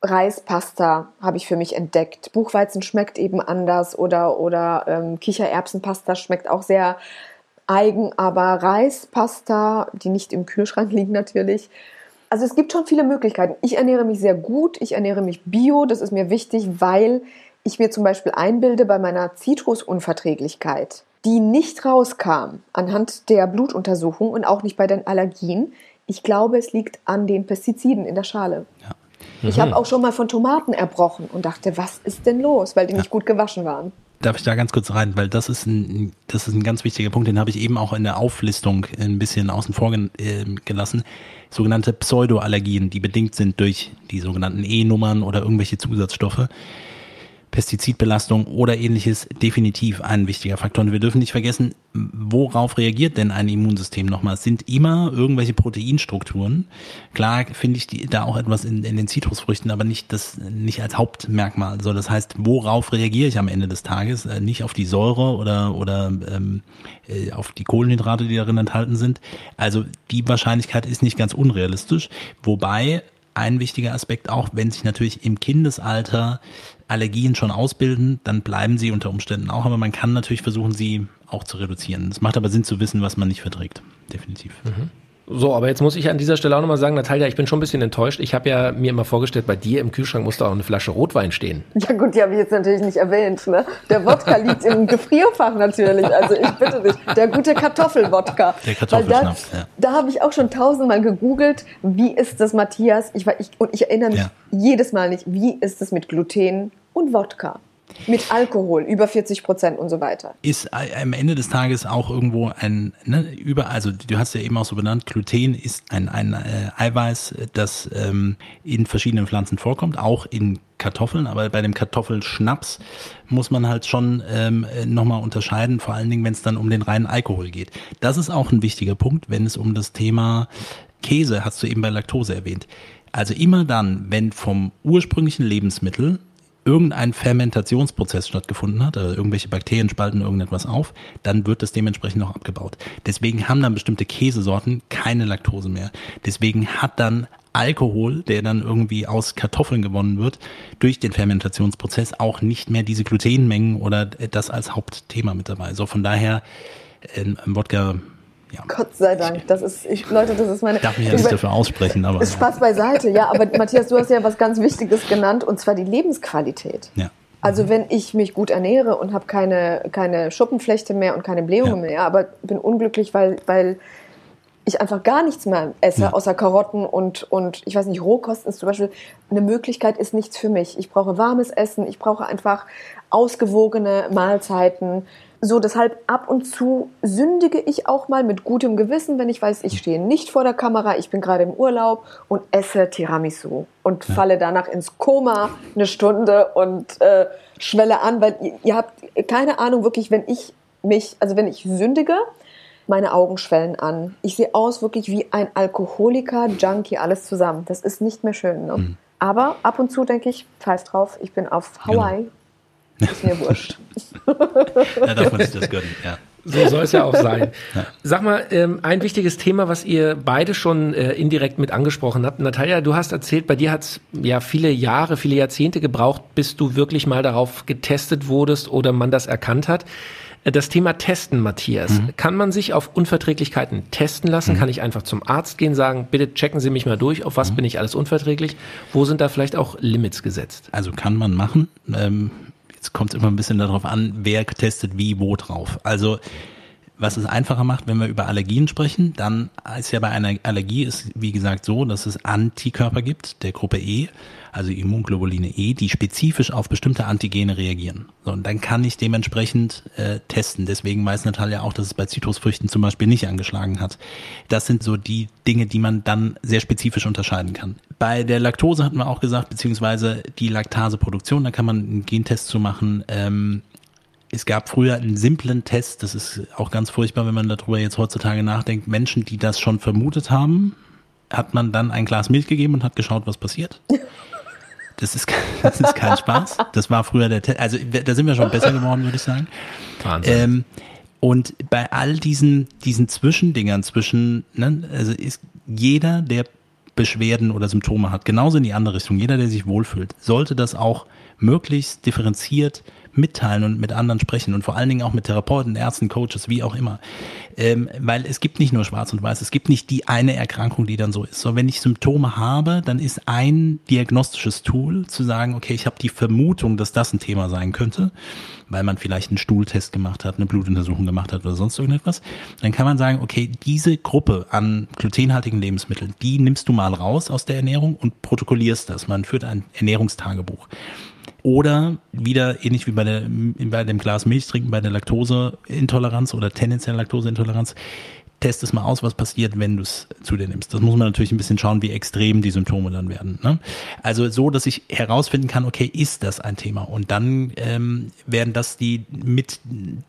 Reispasta habe ich für mich entdeckt. Buchweizen schmeckt eben anders oder, oder ähm, Kichererbsenpasta schmeckt auch sehr eigen, aber Reispasta, die nicht im Kühlschrank liegt natürlich. Also es gibt schon viele Möglichkeiten. Ich ernähre mich sehr gut, ich ernähre mich bio, das ist mir wichtig, weil ich mir zum Beispiel einbilde bei meiner Zitrusunverträglichkeit die nicht rauskam anhand der Blutuntersuchung und auch nicht bei den Allergien. Ich glaube, es liegt an den Pestiziden in der Schale. Ja. Mhm. Ich habe auch schon mal von Tomaten erbrochen und dachte, was ist denn los, weil die ja. nicht gut gewaschen waren. Darf ich da ganz kurz rein, weil das ist ein, das ist ein ganz wichtiger Punkt, den habe ich eben auch in der Auflistung ein bisschen außen vor äh, gelassen. Sogenannte Pseudoallergien, die bedingt sind durch die sogenannten E-Nummern oder irgendwelche Zusatzstoffe. Pestizidbelastung oder ähnliches definitiv ein wichtiger Faktor. Und wir dürfen nicht vergessen, worauf reagiert denn ein Immunsystem nochmal? Es sind immer irgendwelche Proteinstrukturen. Klar finde ich die, da auch etwas in, in den Zitrusfrüchten, aber nicht das nicht als Hauptmerkmal. So, das heißt, worauf reagiere ich am Ende des Tages? Äh, nicht auf die Säure oder oder ähm, äh, auf die Kohlenhydrate, die darin enthalten sind. Also die Wahrscheinlichkeit ist nicht ganz unrealistisch. Wobei ein wichtiger Aspekt auch, wenn sich natürlich im Kindesalter Allergien schon ausbilden, dann bleiben sie unter Umständen auch, aber man kann natürlich versuchen, sie auch zu reduzieren. Es macht aber Sinn zu wissen, was man nicht verträgt. Definitiv. Mhm. So, aber jetzt muss ich an dieser Stelle auch nochmal sagen, Natalia, ich bin schon ein bisschen enttäuscht. Ich habe ja mir immer vorgestellt, bei dir im Kühlschrank muss da auch eine Flasche Rotwein stehen. Ja gut, die habe ich jetzt natürlich nicht erwähnt. Ne? Der Wodka liegt im Gefrierfach natürlich. Also ich bitte dich, der gute Kartoffelwodka. Der Kartoffelschnaps, ja. Da habe ich auch schon tausendmal gegoogelt, wie ist das, Matthias? Ich, ich, und ich erinnere mich ja. jedes Mal nicht, wie ist es mit Gluten und Wodka? Mit Alkohol, über 40 Prozent und so weiter. Ist am Ende des Tages auch irgendwo ein, ne, über, also du hast ja eben auch so benannt, Gluten ist ein, ein äh, Eiweiß, das ähm, in verschiedenen Pflanzen vorkommt, auch in Kartoffeln, aber bei dem Kartoffelschnaps muss man halt schon ähm, nochmal unterscheiden, vor allen Dingen, wenn es dann um den reinen Alkohol geht. Das ist auch ein wichtiger Punkt, wenn es um das Thema Käse, hast du eben bei Laktose erwähnt. Also immer dann, wenn vom ursprünglichen Lebensmittel irgendein Fermentationsprozess stattgefunden hat, also irgendwelche Bakterien spalten irgendetwas auf, dann wird das dementsprechend noch abgebaut. Deswegen haben dann bestimmte Käsesorten keine Laktose mehr. Deswegen hat dann Alkohol, der dann irgendwie aus Kartoffeln gewonnen wird, durch den Fermentationsprozess auch nicht mehr diese Glutenmengen oder das als Hauptthema mit dabei. So von daher, ein Wodka Ja. Gott sei Dank. Das ist, ich, Leute, das ist meine. Darf mich ja nicht dafür aussprechen, aber. Ist Spaß beiseite, ja. Aber Matthias, du hast ja was ganz Wichtiges genannt und zwar die Lebensqualität. Ja. Also wenn ich mich gut ernähre und habe keine, keine Schuppenflechte mehr und keine Blähungen Ja. mehr, aber bin unglücklich, weil, weil ich einfach gar nichts mehr esse, Ja. außer Karotten und, und ich weiß nicht, Rohkosten ist zum Beispiel eine Möglichkeit, ist nichts für mich. Ich brauche warmes Essen, ich brauche einfach ausgewogene Mahlzeiten. So, deshalb ab und zu sündige ich auch mal mit gutem Gewissen, wenn ich weiß, ich stehe nicht vor der Kamera, ich bin gerade im Urlaub und esse Tiramisu und falle danach ins Koma eine Stunde und äh, schwelle an, weil ihr, ihr habt keine Ahnung wirklich, wenn ich mich, also wenn ich sündige, meine Augen schwellen an. Ich sehe aus wirklich wie ein Alkoholiker, Junkie, alles zusammen. Das ist nicht mehr schön. Ne? Aber ab und zu denke ich, pfeif drauf, ich bin auf Hawaii. Ist mir wurscht. Da darf man sich das gönnen, ja. So soll es ja auch sein. Sag mal, ähm, ein wichtiges Thema, was ihr beide schon äh, indirekt mit angesprochen habt. Natalia, du hast erzählt, bei dir hat es ja viele Jahre, viele Jahrzehnte gebraucht, bis du wirklich mal darauf getestet wurdest oder man das erkannt hat. Äh, Das Thema Testen, Matthias. Kann man sich auf Unverträglichkeiten testen lassen? Kann ich einfach zum Arzt gehen, sagen, bitte checken Sie mich mal durch, auf was bin ich alles unverträglich? Wo sind da vielleicht auch Limits gesetzt? Also kann man machen. Ähm, kommt immer ein bisschen darauf an, wer testet wie wo drauf. Also was es einfacher macht, wenn wir über Allergien sprechen, dann ist ja bei einer Allergie ist wie gesagt so, dass es Antikörper gibt der Gruppe E, also Immunglobuline E, die spezifisch auf bestimmte Antigene reagieren. So, und dann kann ich dementsprechend äh, testen. Deswegen weiß Natalia auch, dass es bei Zitrusfrüchten zum Beispiel nicht angeschlagen hat. Das sind so die Dinge, die man dann sehr spezifisch unterscheiden kann. Bei der Laktose hatten wir auch gesagt, beziehungsweise die Laktaseproduktion, da kann man einen Gentest zu machen. Ähm, es gab früher einen simplen Test, das ist auch ganz furchtbar, wenn man darüber jetzt heutzutage nachdenkt. Menschen, die das schon vermutet haben, hat man dann ein Glas Milch gegeben und hat geschaut, was passiert. Das ist, das ist kein Spaß. Das war früher der Test. Also da sind wir schon besser geworden, würde ich sagen. Wahnsinn. Ähm, und bei all diesen, diesen Zwischendingern zwischen, ne, also ist jeder, der Beschwerden oder Symptome hat, genauso in die andere Richtung, jeder, der sich wohlfühlt, sollte das auch möglichst differenziert mitteilen und mit anderen sprechen und vor allen Dingen auch mit Therapeuten, Ärzten, Coaches, wie auch immer. Ähm, weil es gibt nicht nur schwarz und weiß, es gibt nicht die eine Erkrankung, die dann so ist. So, wenn ich Symptome habe, dann ist ein diagnostisches Tool zu sagen, okay, ich habe die Vermutung, dass das ein Thema sein könnte, weil man vielleicht einen Stuhltest gemacht hat, eine Blutuntersuchung gemacht hat oder sonst irgendetwas. Dann kann man sagen, okay, diese Gruppe an glutenhaltigen Lebensmitteln, die nimmst du mal raus aus der Ernährung und protokollierst das. Man führt ein Ernährungstagebuch. Oder wieder ähnlich wie bei, der, bei dem Glas Milch trinken, bei der Laktoseintoleranz oder tendenzielle Laktoseintoleranz, test es mal aus, was passiert, wenn du es zu dir nimmst. Das muss man natürlich ein bisschen schauen, wie extrem die Symptome dann werden. Ne? Also so, dass ich herausfinden kann, okay, ist das ein Thema? Und dann ähm, werden das die mit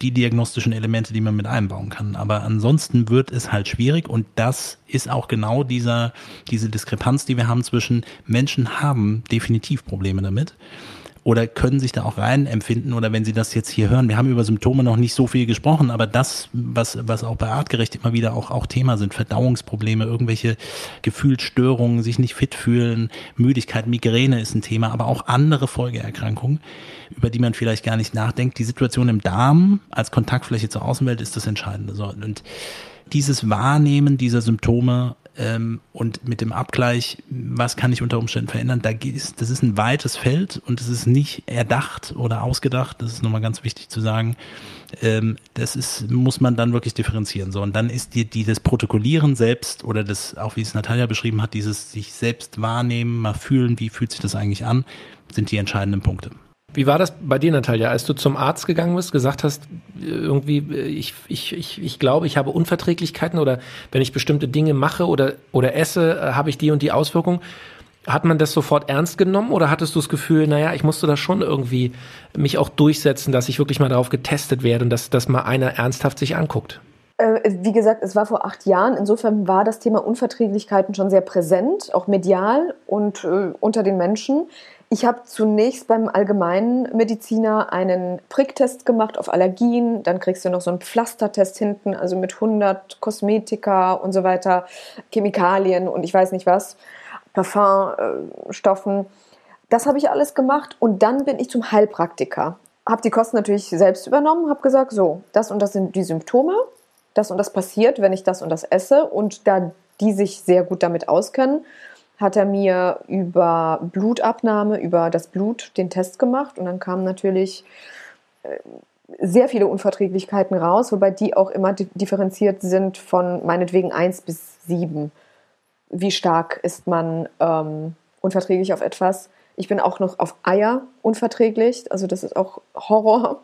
die diagnostischen Elemente, die man mit einbauen kann. Aber ansonsten wird es halt schwierig und das ist auch genau dieser diese Diskrepanz, die wir haben zwischen Menschen haben definitiv Probleme damit oder können sich da auch rein empfinden oder wenn Sie das jetzt hier hören, wir haben über Symptome noch nicht so viel gesprochen, aber das, was, was auch bei Artgerecht immer wieder auch, auch Thema sind, Verdauungsprobleme, irgendwelche Gefühlsstörungen, sich nicht fit fühlen, Müdigkeit, Migräne ist ein Thema, aber auch andere Folgeerkrankungen, über die man vielleicht gar nicht nachdenkt. Die Situation im Darm als Kontaktfläche zur Außenwelt ist das Entscheidende. Und dieses Wahrnehmen dieser Symptome ähm, und mit dem Abgleich, was kann ich unter Umständen verändern, da ist, das ist ein weites Feld und es ist nicht erdacht oder ausgedacht, das ist nochmal ganz wichtig zu sagen. Ähm, das ist, muss man dann wirklich differenzieren. So, und dann ist die, die das Protokollieren selbst oder das, auch wie es Natalia beschrieben hat, dieses sich selbst wahrnehmen, mal fühlen, wie fühlt sich das eigentlich an, sind die entscheidenden Punkte. Wie war das bei dir, Natalia, als du zum Arzt gegangen bist, gesagt hast, irgendwie, ich, ich, ich, ich glaube, ich habe Unverträglichkeiten oder wenn ich bestimmte Dinge mache oder, oder esse, äh, habe ich die und die Auswirkungen? Hat man das sofort ernst genommen oder hattest du das Gefühl, naja, ich musste da schon irgendwie mich auch durchsetzen, dass ich wirklich mal darauf getestet werde und dass das mal einer ernsthaft sich anguckt? Äh, Wie gesagt, es war vor acht Jahren. Insofern war das Thema Unverträglichkeiten schon sehr präsent, auch medial und äh, unter den Menschen. Ich habe zunächst beim Allgemeinmediziner einen Pricktest gemacht auf Allergien. Dann kriegst du noch so einen Pflastertest hinten, also mit 100 Kosmetika und so weiter, Chemikalien und ich weiß nicht was, Parfumstoffen. Das habe ich alles gemacht und dann bin ich zum Heilpraktiker. Habe die Kosten natürlich selbst übernommen, habe gesagt, so, das und das sind die Symptome. das und das passiert, wenn ich das und das esse. Und da die sich sehr gut damit auskennen, hat er mir über Blutabnahme, über das Blut den Test gemacht. Und dann kamen natürlich äh, sehr viele Unverträglichkeiten raus, wobei die auch immer differenziert sind von meinetwegen 1 bis 7. Wie stark ist man ähm, unverträglich auf etwas? Ich bin auch noch auf Eier unverträglich, also das ist auch Horror.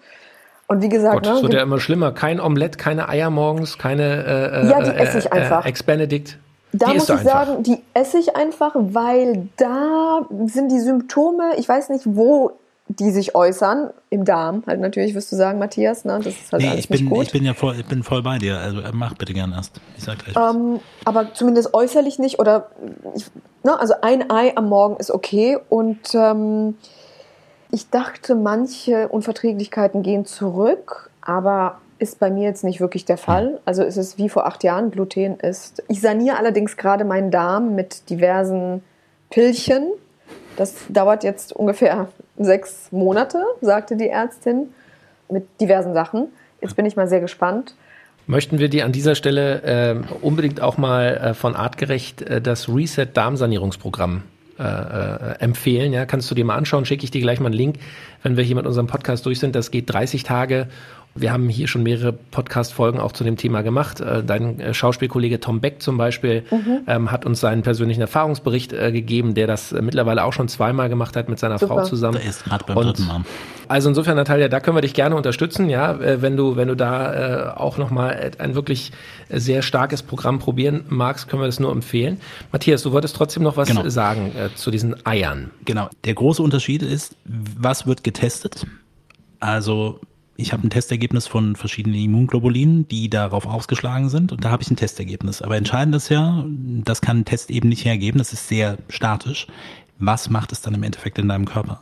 Und wie gesagt, Gott, ne, das wird ja immer schlimmer. Kein Omelett, keine Eier morgens, keine äh, ja, die esse ich äh, einfach. Äh, Ex-Benedict. Da die muss ich einfach. sagen, die esse ich einfach, weil da sind die Symptome, ich weiß nicht, wo die sich äußern, im Darm, halt natürlich, wirst du sagen, Matthias, ne? Das ist halt nee, alles ich bin, nicht gut. ich bin ja voll, ich bin voll bei dir. Also mach bitte gern erst. Ich sag gleich. Ähm, aber zumindest äußerlich nicht oder ich, ne, also ein Ei am Morgen ist okay und ähm, ich dachte, manche Unverträglichkeiten gehen zurück, aber ist bei mir jetzt nicht wirklich der Fall. Also ist es wie vor acht Jahren, Gluten ist. Ich saniere allerdings gerade meinen Darm mit diversen Pillchen. Das dauert jetzt ungefähr sechs Monate, sagte die Ärztin, mit diversen Sachen. Jetzt bin ich mal sehr gespannt. Möchten wir dir an dieser Stelle äh, unbedingt auch mal äh, von Artgerecht äh, das Reset Darmsanierungsprogramm äh, äh, empfehlen. Ja, kannst du dir mal anschauen, schicke ich dir gleich mal einen Link, wenn wir hier mit unserem Podcast durch sind. Das geht 30 Tage wir haben hier schon mehrere Podcast-Folgen auch zu dem Thema gemacht. Äh, dein äh, Schauspielkollege Tom Beck zum Beispiel mhm. ähm, hat uns seinen persönlichen Erfahrungsbericht äh, gegeben, der das äh, mittlerweile auch schon zweimal gemacht hat mit seiner Super. Frau zusammen. Der ist gerade beim Und, dritten Mal. Also insofern, Natalia, da können wir dich gerne unterstützen, ja, äh, wenn du, wenn du da äh, auch nochmal ein wirklich sehr starkes Programm probieren magst, können wir das nur empfehlen. Matthias, du wolltest trotzdem noch was genau. sagen zu diesen Eiern. Genau. Der große Unterschied ist, was wird getestet? Also ich habe ein Testergebnis von verschiedenen Immunglobulinen, die darauf ausgeschlagen sind und da habe ich ein Testergebnis. Aber entscheidend ist ja, das kann ein Test eben nicht hergeben, das ist sehr statisch. Was macht es dann im Endeffekt in deinem Körper?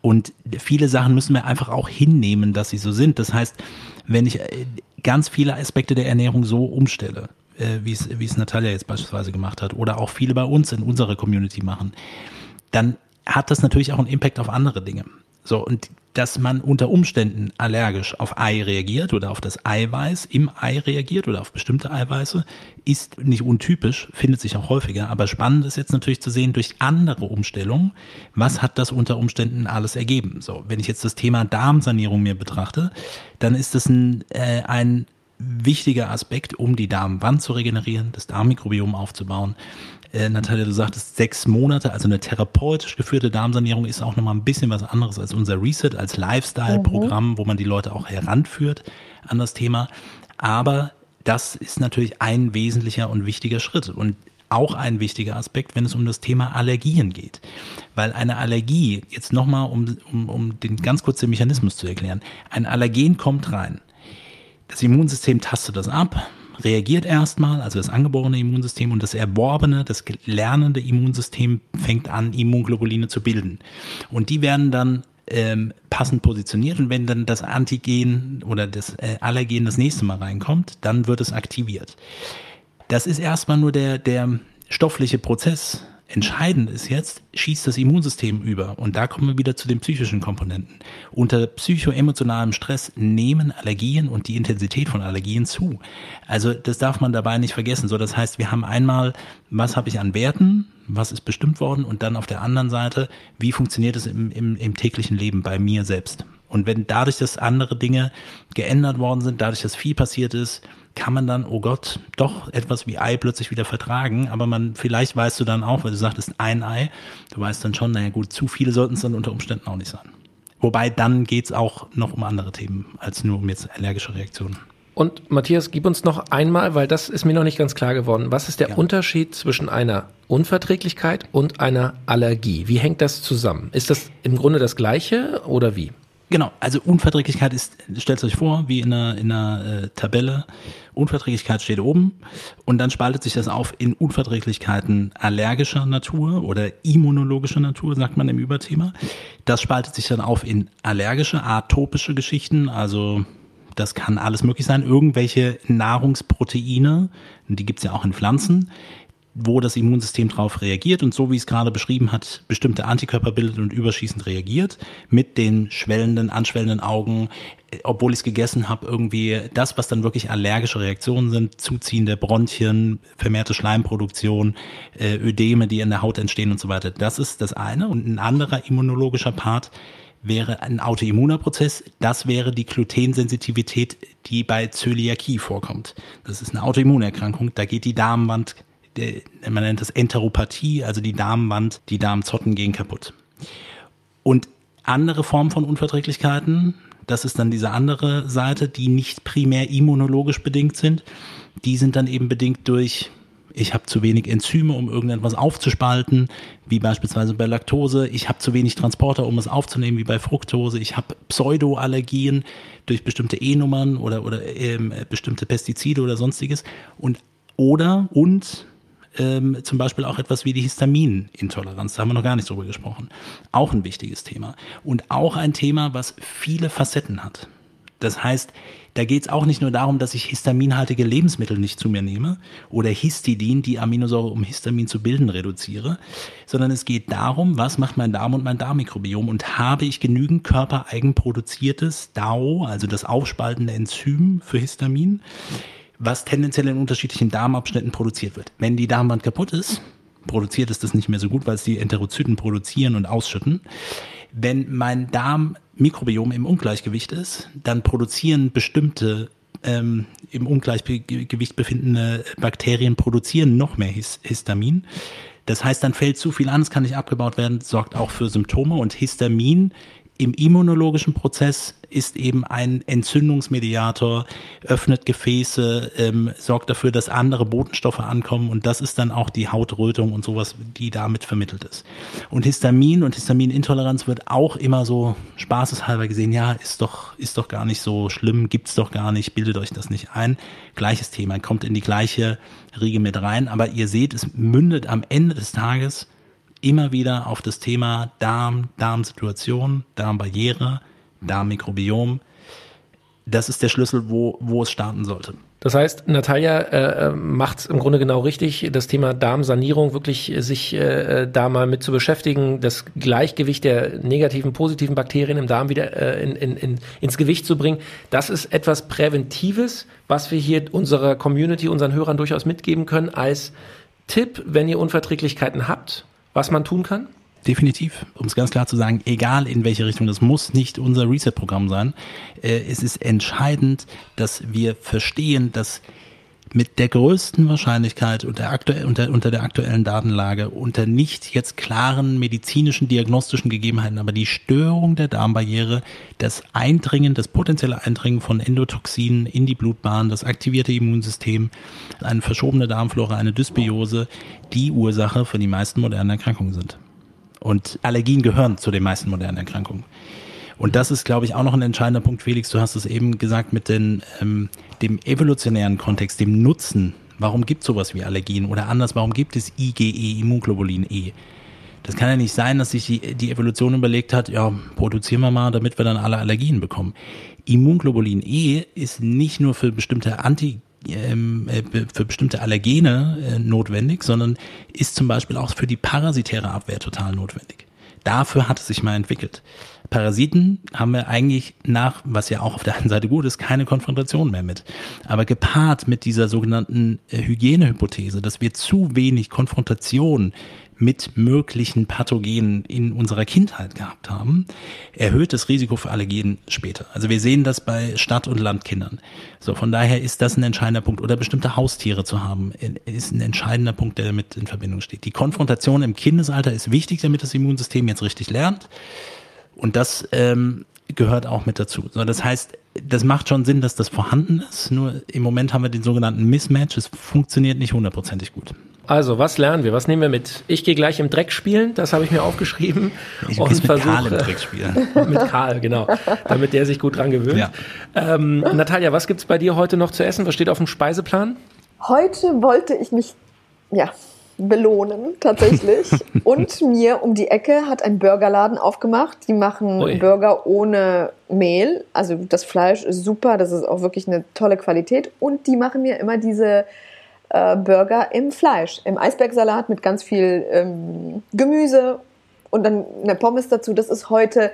Und viele Sachen müssen wir einfach auch hinnehmen, dass sie so sind. Das heißt, wenn ich äh, ganz viele Aspekte der Ernährung so umstelle, äh, wie es, wie es Natalia jetzt beispielsweise gemacht hat, oder auch viele bei uns in unserer Community machen, dann hat das natürlich auch einen Impact auf andere Dinge. So, und dass man unter Umständen allergisch auf Ei reagiert oder auf das Eiweiß im Ei reagiert oder auf bestimmte Eiweiße, ist nicht untypisch, findet sich auch häufiger. Aber spannend ist jetzt natürlich zu sehen, durch andere Umstellungen, was hat das unter Umständen alles ergeben. So, wenn ich jetzt das Thema Darmsanierung mir betrachte, dann ist das ein, äh, ein wichtiger Aspekt, um die Darmwand zu regenerieren, das Darmmikrobiom aufzubauen, äh, Natalia, du sagtest sechs Monate, also eine therapeutisch geführte Darmsanierung ist auch nochmal ein bisschen was anderes als unser Reset, als Lifestyle-Programm, mhm. wo man die Leute auch heranführt an das Thema. Aber das ist natürlich ein wesentlicher und wichtiger Schritt. Und auch ein wichtiger Aspekt, wenn es um das Thema Allergien geht. Weil eine Allergie, jetzt nochmal, um, um, um den ganz kurz den Mechanismus zu erklären, ein Allergen kommt rein. Das Immunsystem tastet das ab, reagiert erstmal, also das angeborene Immunsystem und das erworbene, das lernende Immunsystem fängt an, Immunglobuline zu bilden. Und die werden dann ähm, passend positioniert und wenn dann das Antigen oder das äh, Allergen das nächste Mal reinkommt, dann wird es aktiviert. Das ist erstmal nur der, der stoffliche Prozess, Entscheidend ist jetzt, schießt das Immunsystem über. Und da kommen wir wieder zu den psychischen Komponenten. Unter psychoemotionalem Stress nehmen Allergien und die Intensität von Allergien zu. Also das darf man dabei nicht vergessen. So, das heißt, wir haben einmal, was habe ich an Werten, was ist bestimmt worden und dann auf der anderen Seite, wie funktioniert es im, im, im täglichen Leben bei mir selbst. Und wenn dadurch, dass andere Dinge geändert worden sind, dadurch, dass viel passiert ist, kann man dann, oh Gott, doch etwas wie Ei plötzlich wieder vertragen. Aber man, vielleicht weißt du dann auch, weil du sagtest ein Ei, du weißt dann schon, naja gut, zu viele sollten es dann unter Umständen auch nicht sein. Wobei dann geht es auch noch um andere Themen, als nur um jetzt allergische Reaktionen. Und Matthias, gib uns noch einmal, weil das ist mir noch nicht ganz klar geworden. Was ist der ja. Unterschied zwischen einer Unverträglichkeit und einer Allergie? Wie hängt das zusammen? Ist das im Grunde das Gleiche oder wie? Genau, also Unverträglichkeit ist, stellt euch vor, wie in einer, in einer äh, Tabelle. Unverträglichkeit steht oben und dann spaltet sich das auf in Unverträglichkeiten allergischer Natur oder immunologischer Natur, sagt man im Überthema. Das spaltet sich dann auf in allergische, atopische Geschichten, also das kann alles möglich sein, irgendwelche Nahrungsproteine, die gibt's ja auch in Pflanzen, wo das Immunsystem darauf reagiert und so wie es gerade beschrieben hat, bestimmte Antikörper bildet und überschießend reagiert mit den schwellenden, anschwellenden Augen, obwohl ich es gegessen habe, irgendwie das, was dann wirklich allergische Reaktionen sind, zuziehende Bronchien, vermehrte Schleimproduktion, äh, Ödeme, die in der Haut entstehen und so weiter. Das ist das eine. Und ein anderer immunologischer Part wäre ein autoimmuner Prozess. Das wäre die Glutensensitivität, die bei Zöliakie vorkommt. Das ist eine Autoimmunerkrankung. Da geht die Darmwand, man nennt das Enteropathie, also die Darmwand, die Darmzotten gehen kaputt. Und andere Formen von Unverträglichkeiten, das ist dann diese andere Seite, die nicht primär immunologisch bedingt sind. Die sind dann eben bedingt durch, ich habe zu wenig Enzyme, um irgendetwas aufzuspalten, wie beispielsweise bei Laktose. Ich habe zu wenig Transporter, um es aufzunehmen, wie bei Fructose. Ich habe Pseudoallergien durch bestimmte E-Nummern oder, oder ähm, bestimmte Pestizide oder sonstiges. Und oder und ähm, zum Beispiel auch etwas wie die Histaminintoleranz. Da haben wir noch gar nicht drüber gesprochen. Auch ein wichtiges Thema. Und auch ein Thema, was viele Facetten hat. Das heißt, da geht es auch nicht nur darum, dass ich histaminhaltige Lebensmittel nicht zu mir nehme oder Histidin, die Aminosäure, um Histamin zu bilden, reduziere, sondern es geht darum, was macht mein Darm und mein Darmmikrobiom und habe ich genügend körpereigen produziertes DAO, also das aufspaltende Enzym für Histamin, was tendenziell in unterschiedlichen Darmabschnitten produziert wird. Wenn die Darmwand kaputt ist, produziert es das nicht mehr so gut, weil es die Enterozyten produzieren und ausschütten. Wenn mein Darmmikrobiom im Ungleichgewicht ist, dann produzieren bestimmte ähm, im Ungleichgewicht befindende Bakterien produzieren noch mehr Histamin. Das heißt, dann fällt zu viel an, es kann nicht abgebaut werden, sorgt auch für Symptome und Histamin im immunologischen Prozess ist eben ein Entzündungsmediator, öffnet Gefäße, ähm, sorgt dafür, dass andere Botenstoffe ankommen und das ist dann auch die Hautrötung und sowas, die damit vermittelt ist. Und Histamin und Histaminintoleranz wird auch immer so spaßeshalber gesehen, ja, ist doch, ist doch gar nicht so schlimm, gibt's doch gar nicht, bildet euch das nicht ein. Gleiches Thema, kommt in die gleiche Riege mit rein, aber ihr seht, es mündet am Ende des Tages immer wieder auf das Thema Darm, Darmsituation, Darmbarriere, Darmmikrobiom. Das ist der Schlüssel, wo, wo es starten sollte. Das heißt, Natalia äh, äh macht es im Grunde genau richtig, das Thema Darmsanierung wirklich äh, sich äh, da mal mit zu beschäftigen, das Gleichgewicht der negativen, positiven Bakterien im Darm wieder äh, in, in, in, ins Gewicht zu bringen. Das ist etwas Präventives, was wir hier unserer Community, unseren Hörern durchaus mitgeben können als Tipp, wenn ihr Unverträglichkeiten habt was man tun kann? Definitiv, um es ganz klar zu sagen, egal in welche Richtung, das muss nicht unser Reset-Programm sein. Äh, es ist entscheidend, dass wir verstehen, dass mit der größten Wahrscheinlichkeit unter, aktuell, unter, unter der aktuellen Datenlage, unter nicht jetzt klaren medizinischen, diagnostischen Gegebenheiten, aber die Störung der Darmbarriere, das Eindringen, das potenzielle Eindringen von Endotoxinen in die Blutbahn, das aktivierte Immunsystem, eine verschobene Darmflora, eine Dysbiose, die Ursache für die meisten modernen Erkrankungen sind. Und Allergien gehören zu den meisten modernen Erkrankungen. Und das ist, glaube ich, auch noch ein entscheidender Punkt, Felix. Du hast es eben gesagt mit den, ähm, dem evolutionären Kontext, dem Nutzen. Warum gibt es sowas wie Allergien? Oder anders, warum gibt es IgE, Immunglobulin E? Das kann ja nicht sein, dass sich die, die Evolution überlegt hat, ja, produzieren wir mal, damit wir dann alle Allergien bekommen. Immunglobulin E ist nicht nur für bestimmte Anti ähm, äh, für bestimmte Allergene äh, notwendig, sondern ist zum Beispiel auch für die parasitäre Abwehr total notwendig. Dafür hat es sich mal entwickelt. Parasiten haben wir eigentlich nach, was ja auch auf der einen Seite gut ist, keine Konfrontation mehr mit. Aber gepaart mit dieser sogenannten äh, Hygienehypothese, dass wir zu wenig Konfrontation mit möglichen Pathogenen in unserer Kindheit gehabt haben, erhöht das Risiko für Allergien später. Also wir sehen das bei Stadt- und Landkindern. So, von daher ist das ein entscheidender Punkt. Oder bestimmte Haustiere zu haben, ist ein entscheidender Punkt, der damit in Verbindung steht. Die Konfrontation im Kindesalter ist wichtig, damit das Immunsystem jetzt richtig lernt. Und das ähm, gehört auch mit dazu. So, das heißt, das macht schon Sinn, dass das vorhanden ist. Nur im Moment haben wir den sogenannten Mismatch. Es funktioniert nicht hundertprozentig gut. Also, was lernen wir? Was nehmen wir mit? Ich gehe gleich im Dreck spielen, das habe ich mir aufgeschrieben. Ich und mit versuche, Karl im Dreck spielen. mit Karl, genau. Damit der sich gut dran gewöhnt. Ja. Ähm, Natalia, was gibt es bei dir heute noch zu essen? Was steht auf dem Speiseplan? Heute wollte ich mich, ja, belohnen, tatsächlich. und mir um die Ecke hat ein Burgerladen aufgemacht. Die machen Ui. Burger ohne Mehl. Also das Fleisch ist super, das ist auch wirklich eine tolle Qualität. Und die machen mir immer diese äh, Burger im Fleisch, im Eisbergsalat mit ganz viel ähm, Gemüse und dann eine Pommes dazu. Das ist heute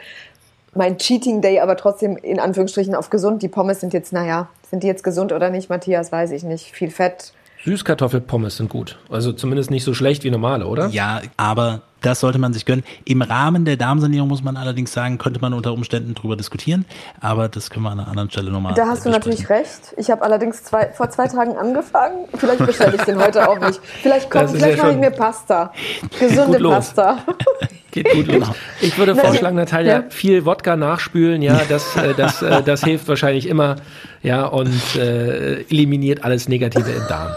mein Cheating Day, aber trotzdem in Anführungsstrichen auf gesund. Die Pommes sind jetzt, naja, sind die jetzt gesund oder nicht, Matthias, weiß ich nicht. Viel Fett. Süßkartoffelpommes sind gut. Also zumindest nicht so schlecht wie normale, oder? Ja, aber das sollte man sich gönnen. Im Rahmen der Darmsanierung muss man allerdings sagen, könnte man unter Umständen drüber diskutieren, aber das können wir an einer anderen Stelle nochmal. Da hast du natürlich recht. Ich habe allerdings zwei, vor zwei Tagen angefangen. Vielleicht bestelle ich den heute auch nicht. Vielleicht, kommt, vielleicht ja mache ich mir Pasta. Gesunde Pasta. Geht gut los. Ich würde vorschlagen, Natalia, ja. viel Wodka nachspülen, ja, das, äh, das, äh, das hilft wahrscheinlich immer, ja, und äh, eliminiert alles Negative im Darm.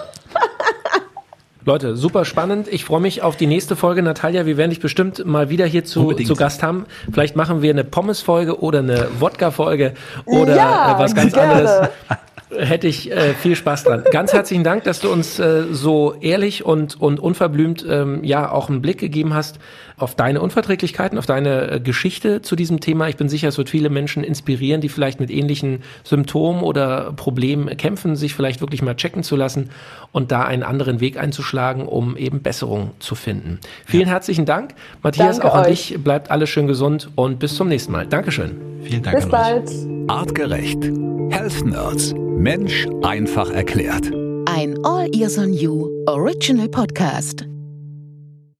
Leute, super spannend. Ich freue mich auf die nächste Folge. Natalia, wir werden dich bestimmt mal wieder hier zu, zu Gast haben. Vielleicht machen wir eine Pommes-Folge oder eine Wodka-Folge oder ja, äh, was ganz gerne. anderes hätte ich äh, viel Spaß dran. Ganz herzlichen Dank, dass du uns äh, so ehrlich und, und unverblümt ähm, ja auch einen Blick gegeben hast auf deine Unverträglichkeiten, auf deine äh, Geschichte zu diesem Thema. Ich bin sicher, es wird viele Menschen inspirieren, die vielleicht mit ähnlichen Symptomen oder Problemen kämpfen, sich vielleicht wirklich mal checken zu lassen und da einen anderen Weg einzuschlagen, um eben Besserung zu finden. Vielen ja. herzlichen Dank. Matthias, Danke auch an euch. dich. Bleibt alles schön gesund und bis zum nächsten Mal. Dankeschön. Vielen Dank. Bis bald. Artgerecht. Health Nerds. Mensch einfach erklärt. Ein All Ears on You Original Podcast.